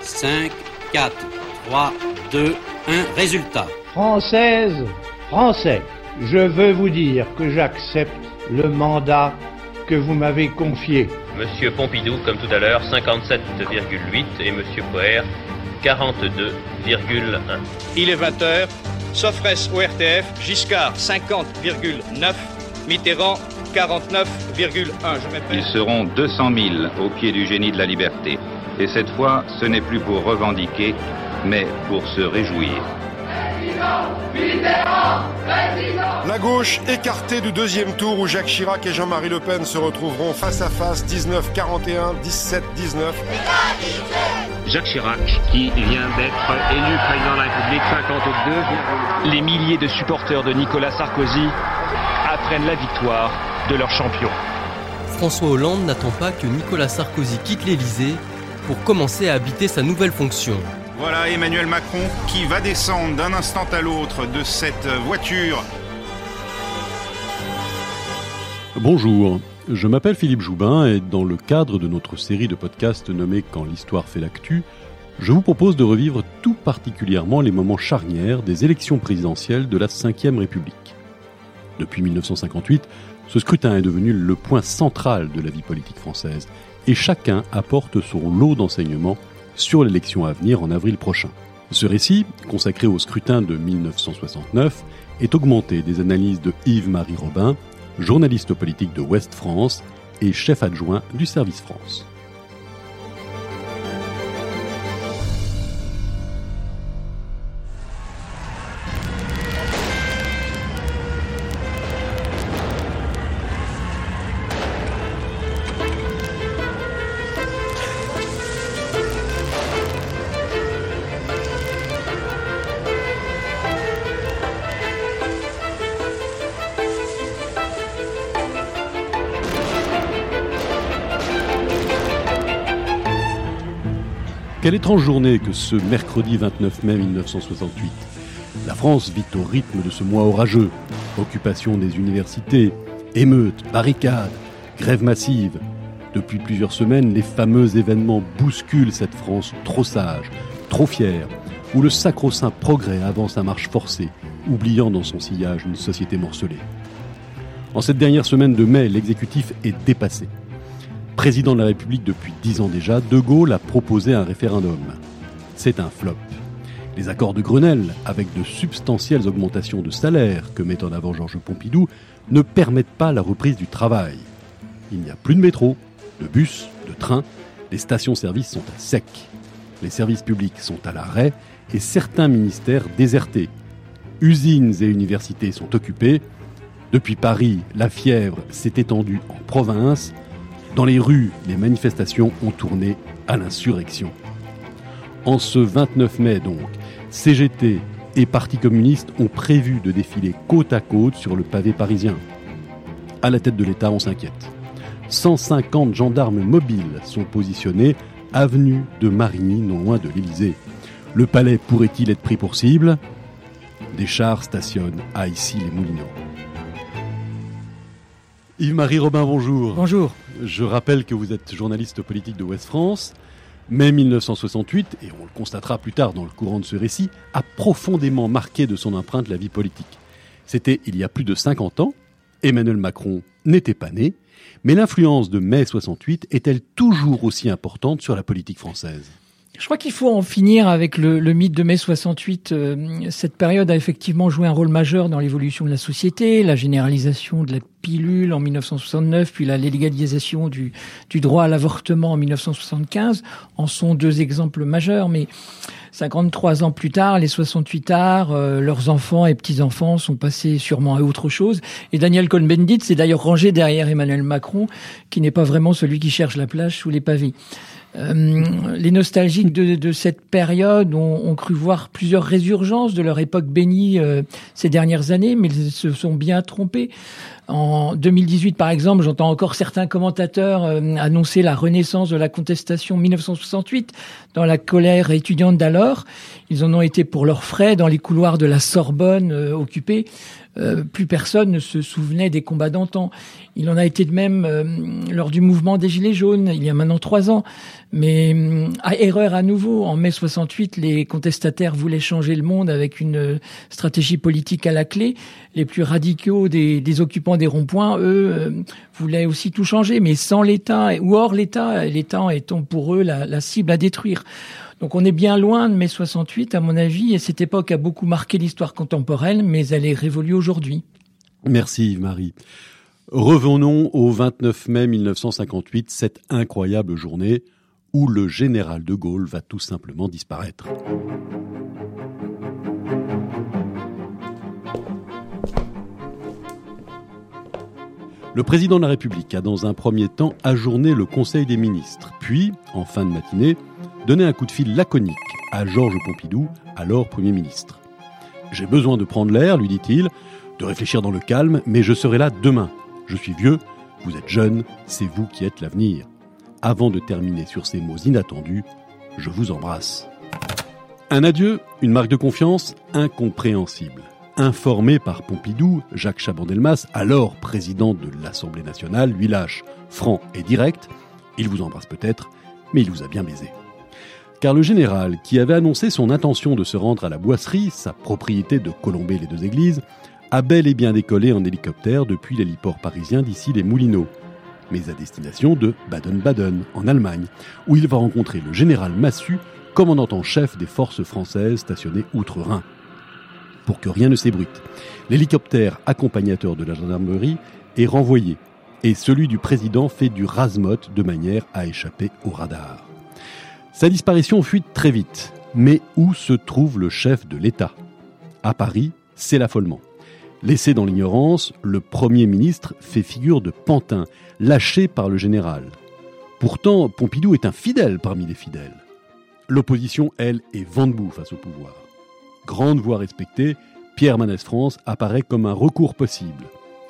5, 4, 3, 2, 1. Résultat. Française, Français, je veux vous dire que j'accepte le mandat que vous m'avez confié. Monsieur Pompidou, comme tout à l'heure, 57,8 et Monsieur Poher, 42,1. Il est 20h, Sofres au RTF, Giscard 50,9, Mitterrand 49,1. Ils seront 200 000 au pied du génie de la liberté. Et cette fois, ce n'est plus pour revendiquer, mais pour se réjouir. La gauche écartée du deuxième tour où Jacques Chirac et Jean-Marie Le Pen se retrouveront face à face 19-41, 17-19. Jacques Chirac, qui vient d'être élu président de la République, 52. Les milliers de supporters de Nicolas Sarkozy apprennent la victoire de leur champion. François Hollande n'attend pas que Nicolas Sarkozy quitte l'Élysée pour commencer à habiter sa nouvelle fonction. Voilà Emmanuel Macron qui va descendre d'un instant à l'autre de cette voiture. Bonjour, je m'appelle Philippe Joubin et dans le cadre de notre série de podcasts nommée Quand l'histoire fait l'actu, je vous propose de revivre tout particulièrement les moments charnières des élections présidentielles de la Ve République. Depuis 1958, ce scrutin est devenu le point central de la vie politique française et chacun apporte son lot d'enseignements sur l'élection à venir en avril prochain. Ce récit, consacré au scrutin de 1969, est augmenté des analyses de Yves-Marie Robin, journaliste politique de Ouest France et chef adjoint du service France. Quelle étrange journée que ce mercredi 29 mai 1968. La France vit au rythme de ce mois orageux. Occupation des universités, émeutes, barricades, grèves massives. Depuis plusieurs semaines, les fameux événements bousculent cette France trop sage, trop fière, où le sacro-saint progrès avance à marche forcée, oubliant dans son sillage une société morcelée. En cette dernière semaine de mai, l'exécutif est dépassé. Président de la République depuis dix ans déjà, De Gaulle a proposé un référendum. C'est un flop. Les accords de Grenelle, avec de substantielles augmentations de salaire que met en avant Georges Pompidou, ne permettent pas la reprise du travail. Il n'y a plus de métro, de bus, de train, les stations-service sont à sec. Les services publics sont à l'arrêt et certains ministères désertés. Usines et universités sont occupées. Depuis Paris, la fièvre s'est étendue en province dans les rues, les manifestations ont tourné à l'insurrection. En ce 29 mai donc, CGT et Parti communiste ont prévu de défiler côte à côte sur le pavé parisien. À la tête de l'État, on s'inquiète. 150 gendarmes mobiles sont positionnés avenue de Marigny, non loin de l'Élysée. Le palais pourrait-il être pris pour cible? Des chars stationnent à Issy-les-Moulineaux. Yves-Marie Robin, bonjour. Bonjour. Je rappelle que vous êtes journaliste politique de Ouest France. Mai 1968, et on le constatera plus tard dans le courant de ce récit, a profondément marqué de son empreinte la vie politique. C'était il y a plus de 50 ans, Emmanuel Macron n'était pas né, mais l'influence de mai 68 est-elle toujours aussi importante sur la politique française? Je crois qu'il faut en finir avec le, le mythe de mai 68. Euh, cette période a effectivement joué un rôle majeur dans l'évolution de la société, la généralisation de la pilule en 1969, puis la légalisation du, du droit à l'avortement en 1975 en sont deux exemples majeurs. Mais 53 ans plus tard, les 68 arts, euh, leurs enfants et petits-enfants sont passés sûrement à autre chose. Et Daniel Cohn-Bendit s'est d'ailleurs rangé derrière Emmanuel Macron, qui n'est pas vraiment celui qui cherche la plage sous les pavés. Euh, les nostalgiques de, de cette période ont, ont, cru voir plusieurs résurgences de leur époque bénie euh, ces dernières années, mais ils se sont bien trompés. En 2018, par exemple, j'entends encore certains commentateurs euh, annoncer la renaissance de la contestation 1968 dans la colère étudiante d'alors. Ils en ont été pour leurs frais dans les couloirs de la Sorbonne occupés euh, plus personne ne se souvenait des combats d'antan. Il en a été de même euh, lors du mouvement des Gilets jaunes, il y a maintenant trois ans. Mais à erreur à nouveau, en mai 68, les contestataires voulaient changer le monde avec une stratégie politique à la clé. Les plus radicaux des, occupants des ronds-points, eux, voulaient aussi tout changer, mais sans l'État ou hors l'État, l'État étant pour eux la, la cible à détruire. Donc on est bien loin de mai 68, à mon avis, et cette époque a beaucoup marqué l'histoire contemporaine, mais elle est révolue aujourd'hui. Merci Yves-Marie. Revenons au 29 mai 1958, cette incroyable journée où le général de Gaulle va tout simplement disparaître. Le président de la République a dans un premier temps ajourné le Conseil des ministres, puis, en fin de matinée, donné un coup de fil laconique à Georges Pompidou, alors Premier ministre. J'ai besoin de prendre l'air, lui dit-il, de réfléchir dans le calme, mais je serai là demain. Je suis vieux, vous êtes jeune, c'est vous qui êtes l'avenir. Avant de terminer sur ces mots inattendus, je vous embrasse. Un adieu, une marque de confiance incompréhensible. Informé par Pompidou, Jacques Chaban-Delmas, alors président de l'Assemblée nationale, lui lâche franc et direct. Il vous embrasse peut-être, mais il vous a bien baisé car le général, qui avait annoncé son intention de se rendre à la boisserie, sa propriété de colomber les deux églises, a bel et bien décollé en hélicoptère depuis l'héliport parisien d'ici les Moulineaux, mais à destination de Baden-Baden, en Allemagne, où il va rencontrer le général Massu, commandant en chef des forces françaises stationnées outre-Rhin. Pour que rien ne s'ébruite, l'hélicoptère accompagnateur de la gendarmerie est renvoyé, et celui du président fait du rasmote de manière à échapper au radar. Sa disparition fuit très vite. Mais où se trouve le chef de l'État? À Paris, c'est l'affolement. Laissé dans l'ignorance, le Premier ministre fait figure de pantin, lâché par le général. Pourtant, Pompidou est un fidèle parmi les fidèles. L'opposition, elle, est vent debout face au pouvoir. Grande voix respectée, Pierre Manès France apparaît comme un recours possible.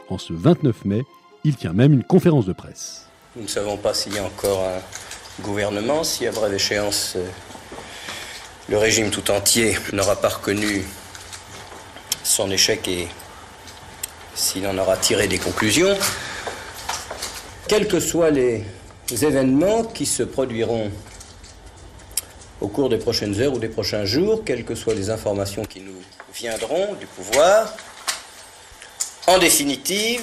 En ce 29 mai, il tient même une conférence de presse. Nous ne savons pas s'il y a encore un gouvernement, si à brève échéance euh, le régime tout entier n'aura pas reconnu son échec et s'il en aura tiré des conclusions, quels que soient les événements qui se produiront au cours des prochaines heures ou des prochains jours, quelles que soient les informations qui nous viendront du pouvoir, en définitive,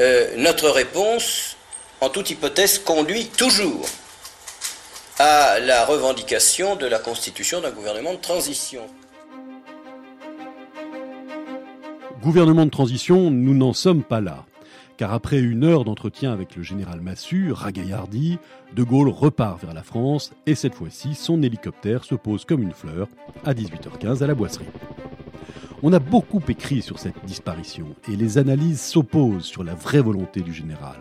euh, notre réponse en toute hypothèse, conduit toujours à la revendication de la constitution d'un gouvernement de transition. Gouvernement de transition, nous n'en sommes pas là. Car après une heure d'entretien avec le général Massu, ragaillardi, De Gaulle repart vers la France et cette fois-ci, son hélicoptère se pose comme une fleur à 18h15 à la boisserie. On a beaucoup écrit sur cette disparition et les analyses s'opposent sur la vraie volonté du général.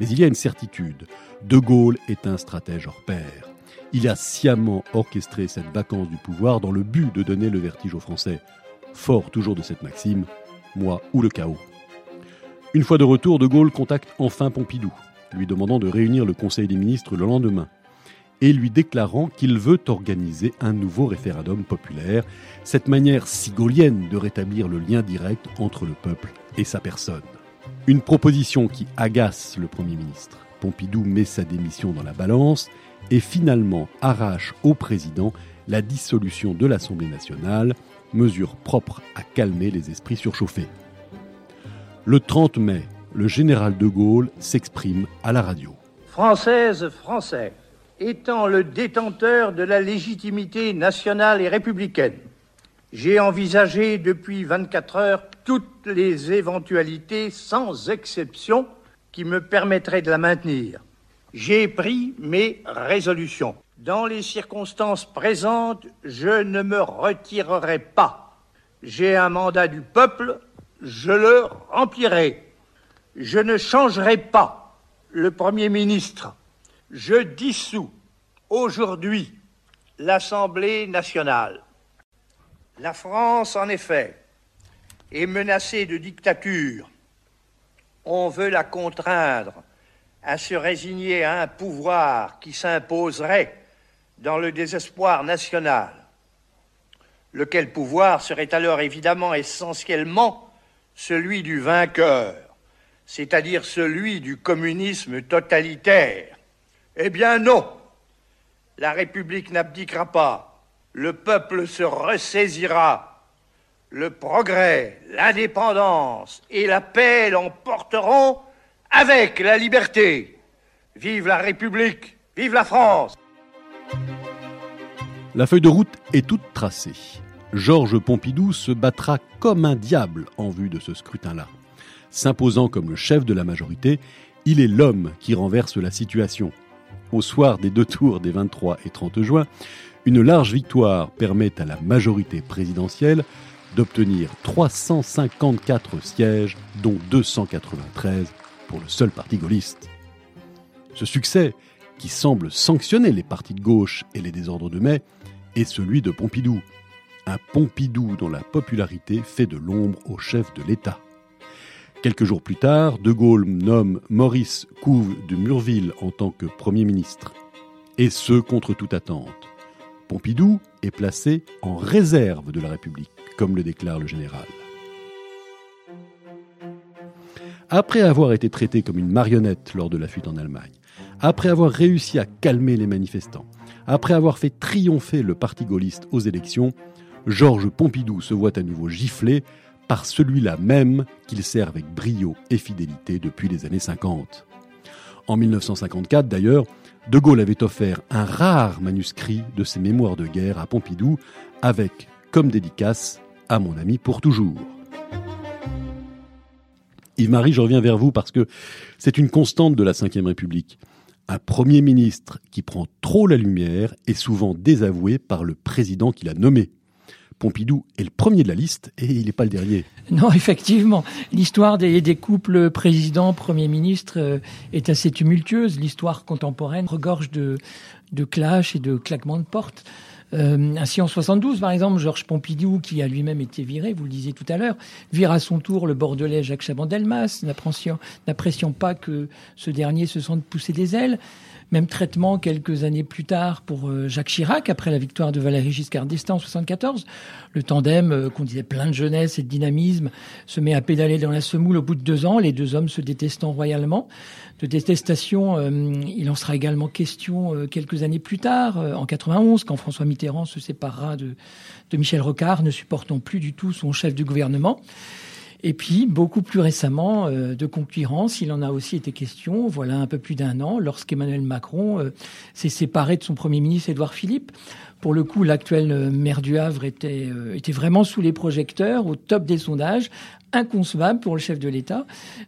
Mais il y a une certitude, De Gaulle est un stratège hors pair. Il a sciemment orchestré cette vacance du pouvoir dans le but de donner le vertige aux Français. Fort toujours de cette maxime, moi ou le chaos. Une fois de retour, De Gaulle contacte enfin Pompidou, lui demandant de réunir le Conseil des ministres le lendemain, et lui déclarant qu'il veut organiser un nouveau référendum populaire, cette manière si gaulienne de rétablir le lien direct entre le peuple et sa personne. Une proposition qui agace le Premier ministre. Pompidou met sa démission dans la balance et finalement arrache au président la dissolution de l'Assemblée nationale, mesure propre à calmer les esprits surchauffés. Le 30 mai, le général de Gaulle s'exprime à la radio. Française, Français, étant le détenteur de la légitimité nationale et républicaine, j'ai envisagé depuis 24 heures toutes les éventualités, sans exception, qui me permettraient de la maintenir. J'ai pris mes résolutions. Dans les circonstances présentes, je ne me retirerai pas. J'ai un mandat du peuple, je le remplirai. Je ne changerai pas le Premier ministre. Je dissous aujourd'hui l'Assemblée nationale. La France, en effet, est menacée de dictature. On veut la contraindre à se résigner à un pouvoir qui s'imposerait dans le désespoir national. lequel pouvoir serait alors évidemment essentiellement celui du vainqueur, c'est-à-dire celui du communisme totalitaire. Eh bien non, la République n'abdiquera pas, le peuple se ressaisira, le progrès, l'indépendance et la paix l'emporteront avec la liberté. Vive la République, vive la France. La feuille de route est toute tracée. Georges Pompidou se battra comme un diable en vue de ce scrutin-là. S'imposant comme le chef de la majorité, il est l'homme qui renverse la situation. Au soir des deux tours des 23 et 30 juin, une large victoire permet à la majorité présidentielle d'obtenir 354 sièges, dont 293 pour le seul parti gaulliste. Ce succès, qui semble sanctionner les partis de gauche et les désordres de mai, est celui de Pompidou. Un Pompidou dont la popularité fait de l'ombre au chef de l'État. Quelques jours plus tard, De Gaulle nomme Maurice Couve de Murville en tant que Premier ministre. Et ce, contre toute attente. Pompidou est placé en réserve de la République, comme le déclare le général. Après avoir été traité comme une marionnette lors de la fuite en Allemagne, après avoir réussi à calmer les manifestants, après avoir fait triompher le parti gaulliste aux élections, Georges Pompidou se voit à nouveau giflé par celui-là même qu'il sert avec brio et fidélité depuis les années 50. En 1954, d'ailleurs, De Gaulle avait offert un rare manuscrit de ses mémoires de guerre à Pompidou avec, comme dédicace, à mon ami pour toujours. Yves-Marie, je reviens vers vous parce que c'est une constante de la Ve République. Un Premier ministre qui prend trop la lumière est souvent désavoué par le président qui l'a nommé. Pompidou est le premier de la liste et il n'est pas le dernier. Non, effectivement. L'histoire des, couples président-premier ministre euh, est assez tumultueuse. L'histoire contemporaine regorge de, de clashs et de claquements de portes. Euh, ainsi, en 72, par exemple, Georges Pompidou, qui a lui-même été viré, vous le disiez tout à l'heure, vire à son tour le Bordelais Jacques Chaban-Delmas, n'appréciant pas que ce dernier se sente pousser des ailes. Même traitement quelques années plus tard pour euh, Jacques Chirac, après la victoire de Valéry Giscard d'Estaing en 74. Le tandem, euh, qu'on disait plein de jeunesse et de dynamisme, se met à pédaler dans la semoule au bout de deux ans, les deux hommes se détestant royalement. De détestation, euh, il en sera également question quelques années plus tard, en 91, quand François Mitterrand se séparera de, de Michel Rocard, ne supportant plus du tout son chef du gouvernement. Et puis, beaucoup plus récemment, euh, de concurrence, il en a aussi été question, voilà un peu plus d'un an, lorsqu'Emmanuel Macron euh, s'est séparé de son Premier ministre Édouard Philippe. Pour le coup, l'actuel euh, maire du Havre était, était vraiment sous les projecteurs, au top des sondages, inconcevable pour le chef de l'État,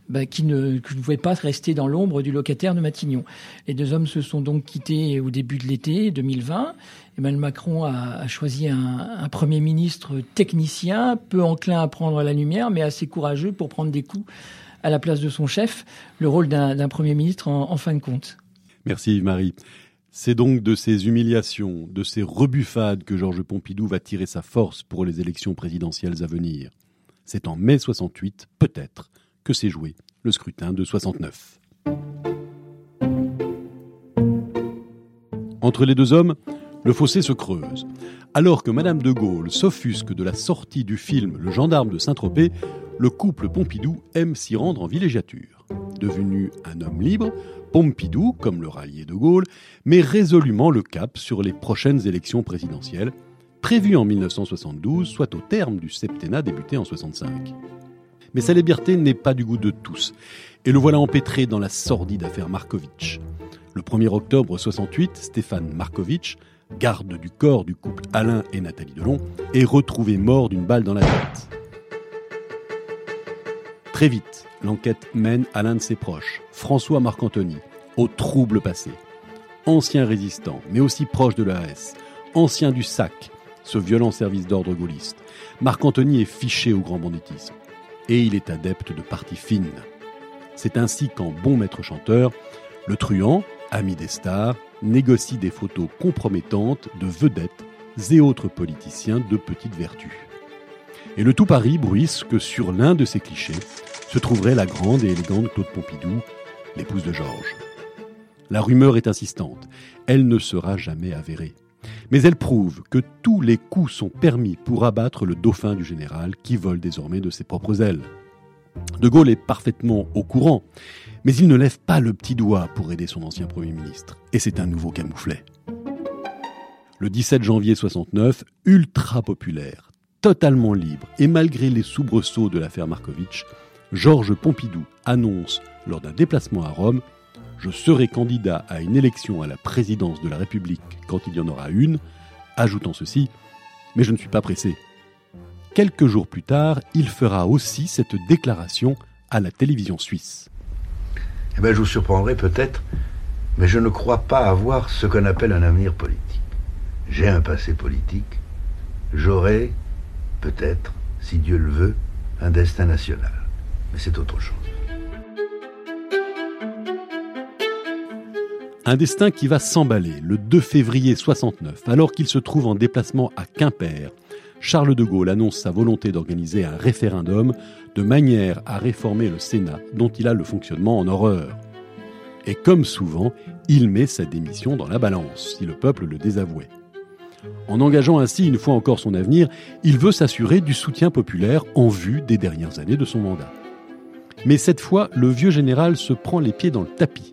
bah, qui, ne, pouvait pas rester dans l'ombre du locataire de Matignon. Les deux hommes se sont donc quittés au début de l'été 2020. Emmanuel Macron a, choisi un, Premier ministre technicien, peu enclin à prendre la lumière, mais assez courageux pour prendre des coups à la place de son chef, le rôle d'un Premier ministre en, fin de compte. Merci Marie. C'est donc de ces humiliations, de ces rebuffades que Georges Pompidou va tirer sa force pour les élections présidentielles à venir. C'est en mai 68, peut-être, que s'est joué le scrutin de 69. Entre les deux hommes, le fossé se creuse. Alors que Madame de Gaulle s'offusque de la sortie du film Le gendarme de Saint-Tropez, le couple Pompidou aime s'y rendre en villégiature. Devenu un homme libre, Pompidou, comme le rallier de Gaulle, met résolument le cap sur les prochaines élections présidentielles, prévues en 1972, soit au terme du septennat débuté en 65. Mais sa liberté n'est pas du goût de tous, et le voilà empêtré dans la sordide affaire Markovitch. Le 1er octobre 68, Stéphane Markovitch, garde du corps du couple Alain et Nathalie Delon, est retrouvé mort d'une balle dans la tête. Très vite, l'enquête mène à l'un de ses proches, François Marc-Anthony, au trouble passé. Ancien résistant, mais aussi proche de l'AS, ancien du SAC, ce violent service d'ordre gaulliste, Marc-Anthony est fiché au grand banditisme. Et il est adepte de parties fines. C'est ainsi qu'en bon maître chanteur, le truand, ami des stars, négocie des photos compromettantes de vedettes et autres politiciens de petite vertu. Et le tout Paris bruisse que sur l'un de ces clichés se trouverait la grande et élégante Claude Pompidou, l'épouse de Georges. La rumeur est insistante, elle ne sera jamais avérée. Mais elle prouve que tous les coups sont permis pour abattre le dauphin du général qui vole désormais de ses propres ailes. De Gaulle est parfaitement au courant, mais il ne lève pas le petit doigt pour aider son ancien Premier ministre, et c'est un nouveau camouflet. Le 17 janvier 69, ultra populaire, totalement libre, et malgré les soubresauts de l'affaire Markovitch, Georges Pompidou annonce, lors d'un déplacement à Rome, Je serai candidat à une élection à la présidence de la République quand il y en aura une, ajoutant ceci Mais je ne suis pas pressé. Quelques jours plus tard, il fera aussi cette déclaration à la télévision suisse. Eh bien, je vous surprendrai peut-être, mais je ne crois pas avoir ce qu'on appelle un avenir politique. J'ai un passé politique, j'aurai, peut-être, si Dieu le veut, un destin national. Mais c'est autre chose. Un destin qui va s'emballer le 2 février 69, alors qu'il se trouve en déplacement à Quimper. Charles de Gaulle annonce sa volonté d'organiser un référendum de manière à réformer le Sénat, dont il a le fonctionnement en horreur. Et comme souvent, il met sa démission dans la balance, si le peuple le désavouait. En engageant ainsi une fois encore son avenir, il veut s'assurer du soutien populaire en vue des dernières années de son mandat. Mais cette fois, le vieux général se prend les pieds dans le tapis.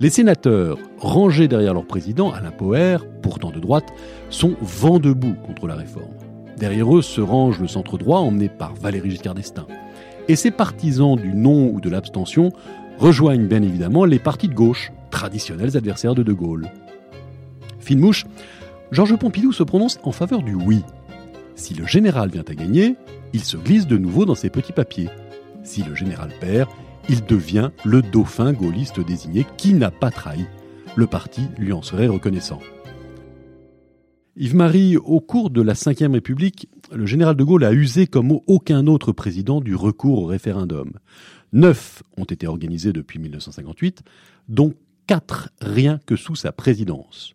Les sénateurs, rangés derrière leur président, Alain Poher, pourtant de droite, sont vent debout contre la réforme. Derrière eux se range le centre droit emmené par Valéry Giscard d'Estaing. Et ces partisans du non ou de l'abstention rejoignent bien évidemment les partis de gauche, traditionnels adversaires de De Gaulle. Fine mouche, Georges Pompidou se prononce en faveur du oui. Si le général vient à gagner, il se glisse de nouveau dans ses petits papiers. Si le général perd, il devient le dauphin gaulliste désigné qui n'a pas trahi. Le parti lui en serait reconnaissant. Yves-Marie, au cours de la Ve République, le général de Gaulle a usé comme aucun autre président du recours au référendum. Neuf ont été organisés depuis 1958, dont quatre rien que sous sa présidence.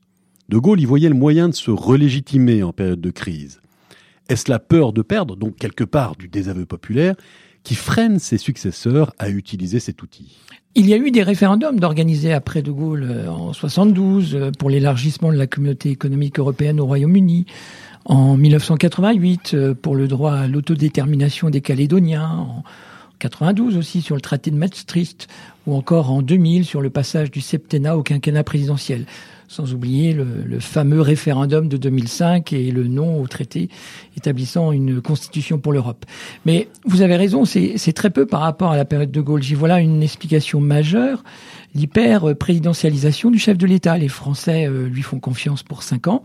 De Gaulle y voyait le moyen de se relégitimer en période de crise. Est-ce la peur de perdre, donc quelque part du désaveu populaire, qui freine ses successeurs à utiliser cet outil. Il y a eu des référendums d'organiser après De Gaulle euh, en 72 euh, pour l'élargissement de la communauté économique européenne au Royaume-Uni, en 1988 euh, pour le droit à l'autodétermination des Calédoniens, en 92 aussi sur le traité de Maastricht, ou encore en 2000 sur le passage du septennat au quinquennat présidentiel sans oublier le, fameux référendum de 2005 et le non au traité établissant une constitution pour l'Europe. Mais vous avez raison, c'est très peu par rapport à la période de Gaulle. J'y voilà une explication majeure, l'hyper-présidentialisation du chef de l'État. Les Français euh, lui font confiance pour cinq ans.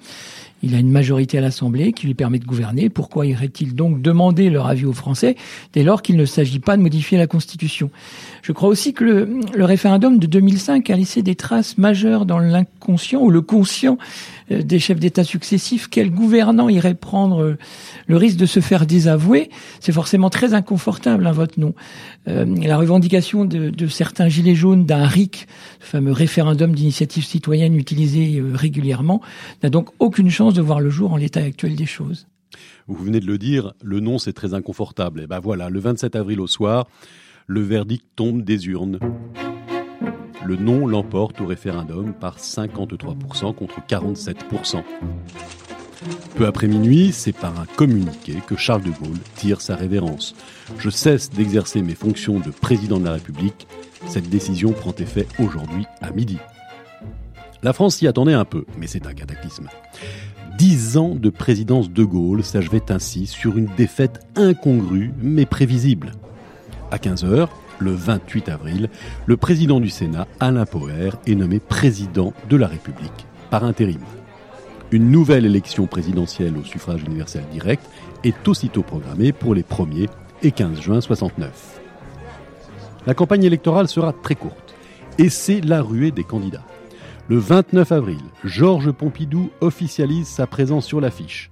Il a une majorité à l'Assemblée qui lui permet de gouverner. Pourquoi irait-il donc demander leur avis aux Français dès lors qu'il ne s'agit pas de modifier la Constitution? Je crois aussi que le, référendum de 2005 a laissé des traces majeures dans l'inconscient ou le conscient euh, des chefs d'État successifs. Quel gouvernant irait prendre euh, le risque de se faire désavouer? C'est forcément très inconfortable, un vote non. Euh, la revendication de, de, certains gilets jaunes d'un RIC, fameux référendum d'initiative citoyenne utilisé régulièrement, n'a donc aucune chance de voir le jour en l'état actuel des choses. Vous venez de le dire, le non c'est très inconfortable. Et ben voilà, le 27 avril au soir, le verdict tombe des urnes. Le non l'emporte au référendum par 53% contre 47%. Peu après minuit, c'est par un communiqué que Charles de Gaulle tire sa révérence. Je cesse d'exercer mes fonctions de président de la République. Cette décision prend effet aujourd'hui à midi. La France s'y attendait un peu, mais c'est un cataclysme. Dix ans de présidence de Gaulle s'achevaient ainsi sur une défaite incongrue mais prévisible. À 15 heures, le 28 avril, le président du Sénat, Alain Poher, est nommé président de la République par intérim. Une nouvelle élection présidentielle au suffrage universel direct est aussitôt programmée pour les 1er et 15 juin 69. La campagne électorale sera très courte et c'est la ruée des candidats. Le 29 avril, Georges Pompidou officialise sa présence sur l'affiche.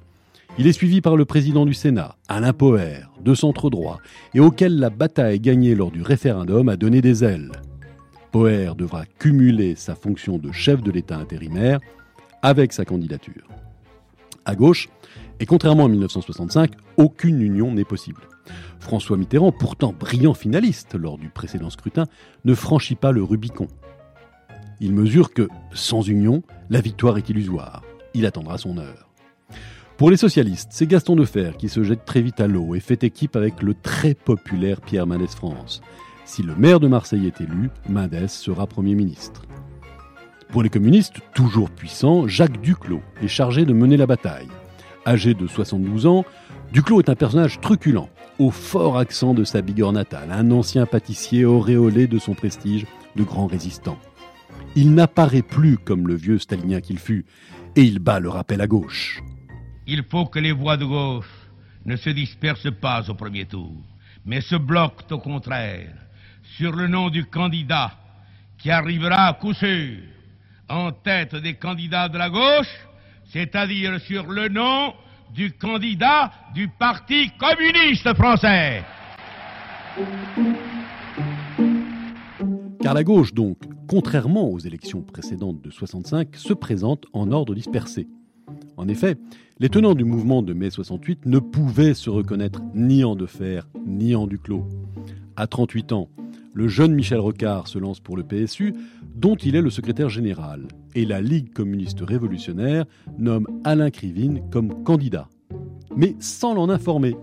Il est suivi par le président du Sénat, Alain Poher, de centre droit, et auquel la bataille gagnée lors du référendum a donné des ailes. Poher devra cumuler sa fonction de chef de l'État intérimaire avec sa candidature. À gauche, et contrairement à 1965, aucune union n'est possible. François Mitterrand, pourtant brillant finaliste lors du précédent scrutin, ne franchit pas le Rubicon. Il mesure que, sans union, la victoire est illusoire. il attendra son heure. Pour les socialistes, c'est Gaston Defer qui se jette très vite à l'eau et fait équipe avec le très populaire Pierre Mendès France. Si le maire de Marseille est élu, Mendès sera Premier ministre. Pour les communistes, toujours puissants, Jacques Duclos est chargé de mener la bataille. Âgé de 72 ans, Duclos est un personnage truculent, au fort accent de sa bigorre natale, un ancien pâtissier auréolé de son prestige de grand résistant. Il n'apparaît plus comme le vieux stalinien qu'il fut, et il bat le rappel à gauche. Il faut que les voix de gauche ne se dispersent pas au premier tour, mais se bloquent au contraire sur le nom du candidat qui arrivera à coup sûr en tête des candidats de la gauche, c'est-à-dire sur le nom du candidat du Parti communiste français. Car la gauche, donc, contrairement aux élections précédentes de 65, se présente en ordre dispersé. En effet, les tenants du mouvement de mai 68 ne pouvaient se reconnaître ni en Defer, ni en Duclos. À 38 ans, le jeune Michel Rocard se lance pour le PSU, dont il est le secrétaire général, et la Ligue communiste révolutionnaire nomme Alain Krivine comme candidat. Mais sans l'en informer.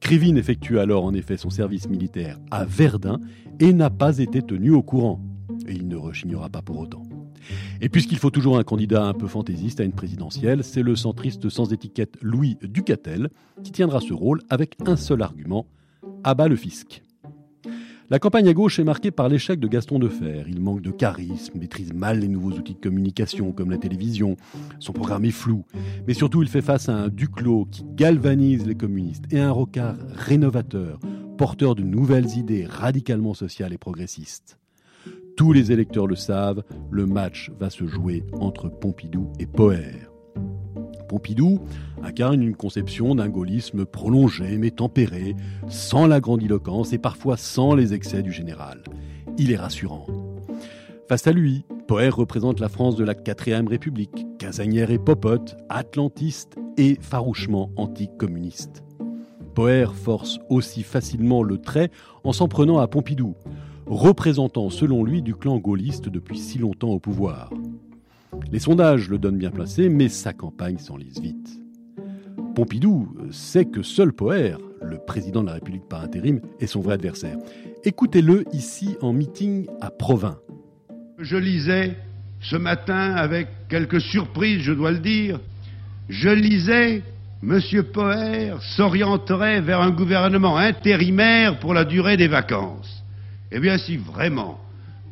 Krivine effectue alors en effet son service militaire à Verdun et n'a pas été tenu au courant. Et il ne rechignera pas pour autant. Et puisqu'il faut toujours un candidat un peu fantaisiste à une présidentielle, c'est le centriste sans étiquette Louis Ducatel qui tiendra ce rôle avec un seul argument abat le fisc. La campagne à gauche est marquée par l'échec de Gaston Defer. Il manque de charisme, maîtrise mal les nouveaux outils de communication comme la télévision. Son programme est flou. Mais surtout, il fait face à un Duclos qui galvanise les communistes et un Rocard rénovateur, porteur de nouvelles idées radicalement sociales et progressistes. Tous les électeurs le savent, le match va se jouer entre Pompidou et Poher. Pompidou incarne une conception d'un gaullisme prolongé mais tempéré, sans la grandiloquence et parfois sans les excès du général. Il est rassurant. Face à lui, Poher représente la France de la 4ème République, casanière et popote, atlantiste et farouchement anticommuniste. Poher force aussi facilement le trait en s'en prenant à Pompidou, représentant selon lui du clan gaulliste depuis si longtemps au pouvoir. Les sondages le donnent bien placé, mais sa campagne s'enlise vite. Pompidou sait que seul Poher, le président de la République par intérim, est son vrai adversaire. Écoutez-le ici en meeting à Provins. Je lisais ce matin avec quelques surprises, je dois le dire. Je lisais M. Poher s'orienterait vers un gouvernement intérimaire pour la durée des vacances. Eh bien, si vraiment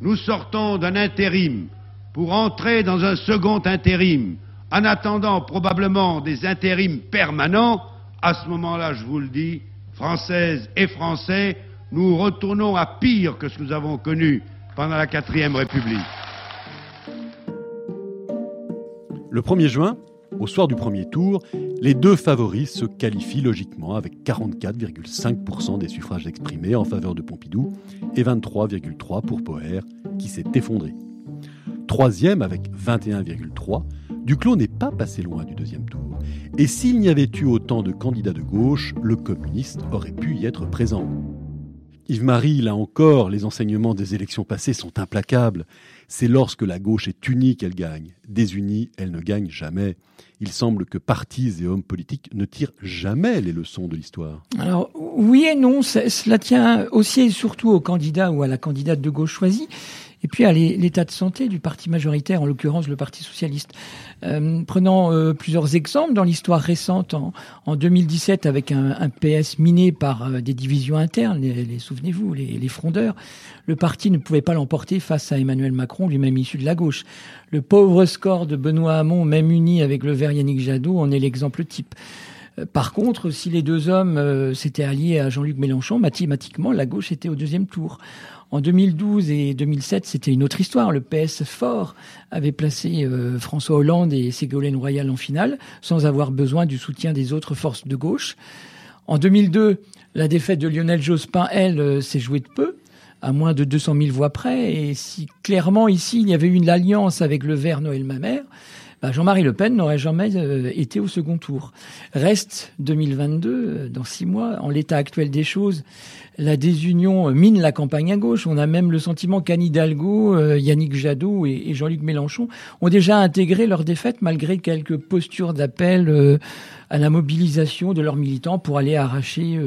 nous sortons d'un intérim pour entrer dans un second intérim, en attendant probablement des intérims permanents, à ce moment-là, je vous le dis, Françaises et Français, nous retournons à pire que ce que nous avons connu pendant la quatrième République. Le 1er juin, au soir du premier tour, les deux favoris se qualifient logiquement avec 44,5% des suffrages exprimés en faveur de Pompidou et 23,3% pour Poher, qui s'est effondré. Troisième avec 21,3%, Duclos n'est pas passé loin du deuxième tour. Et s'il n'y avait eu autant de candidats de gauche, le communiste aurait pu y être présent. Yves-Marie, là encore, les enseignements des élections passées sont implacables. C'est lorsque la gauche est unie qu'elle gagne. Désunie, elle ne gagne jamais. Il semble que partis et hommes politiques ne tirent jamais les leçons de l'histoire. Alors oui et non, cela tient aussi et surtout au candidat ou à la candidate de gauche choisie et puis à l'état de santé du parti majoritaire, en l'occurrence le Parti socialiste. Euh, prenant euh, plusieurs exemples dans l'histoire récente, en, en, 2017 avec un, PS miné par euh, des divisions internes, les, les souvenez-vous, les, les, frondeurs, le parti ne pouvait pas l'emporter face à Emmanuel Macron, lui-même issu de la gauche. Le pauvre score de Benoît Hamon, même uni avec le vert Yannick Jadot, en est l'exemple type. Euh, par contre, si les deux hommes s'étaient alliés à Jean-Luc Mélenchon, mathématiquement, la gauche était au deuxième tour. En 2012 et 2007, c'était une autre histoire. Le PS fort avait placé euh, François Hollande et Ségolène Royal en finale, sans avoir besoin du soutien des autres forces de gauche. En 2002, la défaite de Lionel Jospin, elle, euh, s'est jouée de peu, à moins de 200 000 voix près. Et si clairement ici, il y avait eu une alliance avec le vert Noël Mamère, bah, Jean-Marie Le Pen n'aurait jamais euh, été au second tour. Reste 2022, euh, dans six mois, en l'état actuel des choses, la désunion mine la campagne à gauche. On a même le sentiment qu'Anne Hidalgo, Yannick Jadot et, Jean-Luc Mélenchon ont déjà intégré leur défaite malgré quelques postures d'appel à la mobilisation de leurs militants pour aller arracher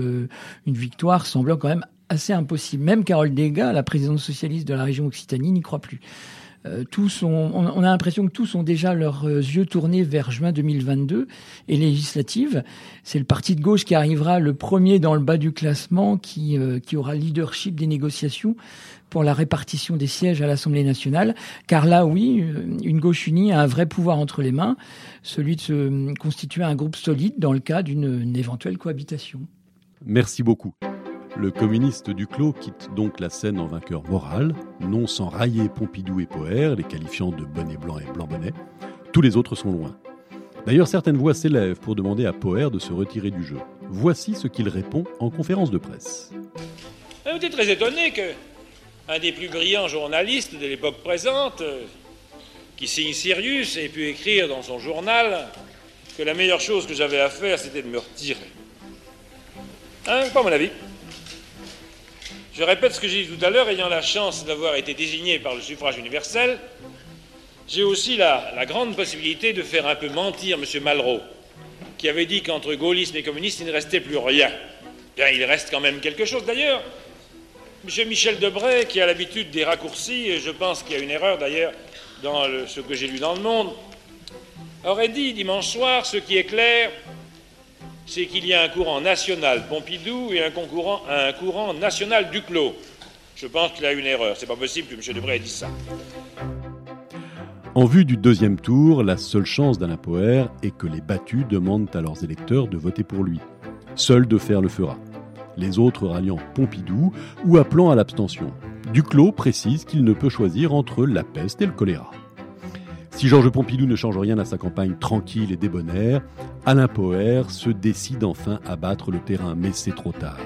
une victoire semblant quand même assez impossible. Même Carole Degas, la présidente socialiste de la région Occitanie, n'y croit plus. Euh, tous ont, on, a l'impression que tous ont déjà leurs euh, yeux tournés vers juin 2022 et législative. C'est le parti de gauche qui arrivera le premier dans le bas du classement, qui, euh, qui aura leadership des négociations pour la répartition des sièges à l'Assemblée nationale. Car là, oui, une gauche unie a un vrai pouvoir entre les mains, celui de se constituer un groupe solide dans le cas d'une éventuelle cohabitation. Merci beaucoup. Le communiste Duclos quitte donc la scène en vainqueur moral, non sans railler Pompidou et Poher, les qualifiant de bonnet blanc et blanc bonnet. Tous les autres sont loin. D'ailleurs, certaines voix s'élèvent pour demander à Poher de se retirer du jeu. Voici ce qu'il répond en conférence de presse. Vous êtes très étonné que un des plus brillants journalistes de l'époque présente, euh, qui signe Sirius, ait pu écrire dans son journal que la meilleure chose que j'avais à faire, c'était de me retirer. Hein, pas mon avis. Je répète ce que j'ai dit tout à l'heure, ayant la chance d'avoir été désigné par le suffrage universel, j'ai aussi la, grande possibilité de faire un peu mentir M. Malraux, qui avait dit qu'entre gaullisme et communisme, il ne restait plus rien. Bien, il reste quand même quelque chose. D'ailleurs, M. Michel Debray, qui a l'habitude des raccourcis, et je pense qu'il y a une erreur d'ailleurs dans ce que j'ai lu dans le monde, aurait dit dimanche soir ce qui est clair c'est qu'il y a un courant national Pompidou et un, un courant national Duclos. Je pense qu'il a une erreur. C'est pas possible que M. Debray ait dit ça. En vue du deuxième tour, la seule chance d'Alain Poher est que les battus demandent à leurs électeurs de voter pour lui. Seul de faire le fera. Les autres ralliant Pompidou ou appelant à l'abstention. Duclos précise qu'il ne peut choisir entre la peste et le choléra. Si Georges Pompidou ne change rien à sa campagne tranquille et débonnaire, Alain Poher se décide enfin à battre le terrain, mais c'est trop tard.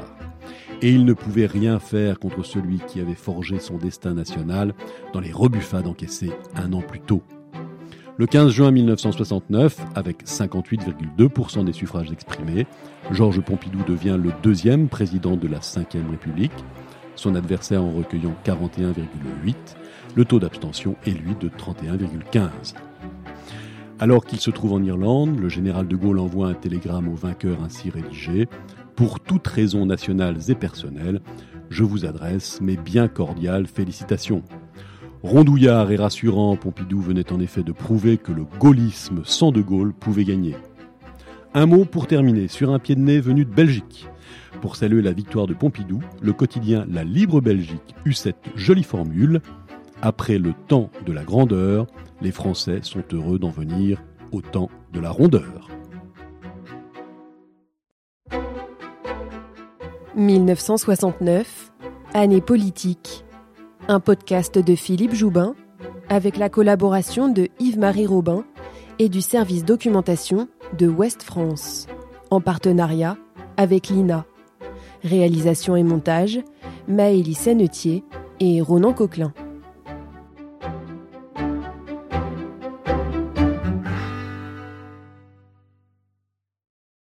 Et il ne pouvait rien faire contre celui qui avait forgé son destin national dans les rebuffades encaissées un an plus tôt. Le 15 juin 1969, avec 58,2% des suffrages exprimés, Georges Pompidou devient le deuxième président de la Ve République, son adversaire en recueillant 41,8%. Le taux d'abstention est lui de 31,15. Alors qu'il se trouve en Irlande, le général de Gaulle envoie un télégramme au vainqueur ainsi rédigé Pour toutes raisons nationales et personnelles, je vous adresse mes bien cordiales félicitations. Rondouillard et rassurant, Pompidou venait en effet de prouver que le gaullisme sans de Gaulle pouvait gagner. Un mot pour terminer sur un pied de nez venu de Belgique. Pour saluer la victoire de Pompidou, le quotidien La Libre Belgique eut cette jolie formule après le temps de la grandeur, les Français sont heureux d'en venir au temps de la rondeur. 1969, année politique. Un podcast de Philippe Joubin avec la collaboration de Yves-Marie Robin et du service documentation de Ouest France, en partenariat avec l'INA. Réalisation et montage, Maëlys Sennetier et Ronan Coquelin.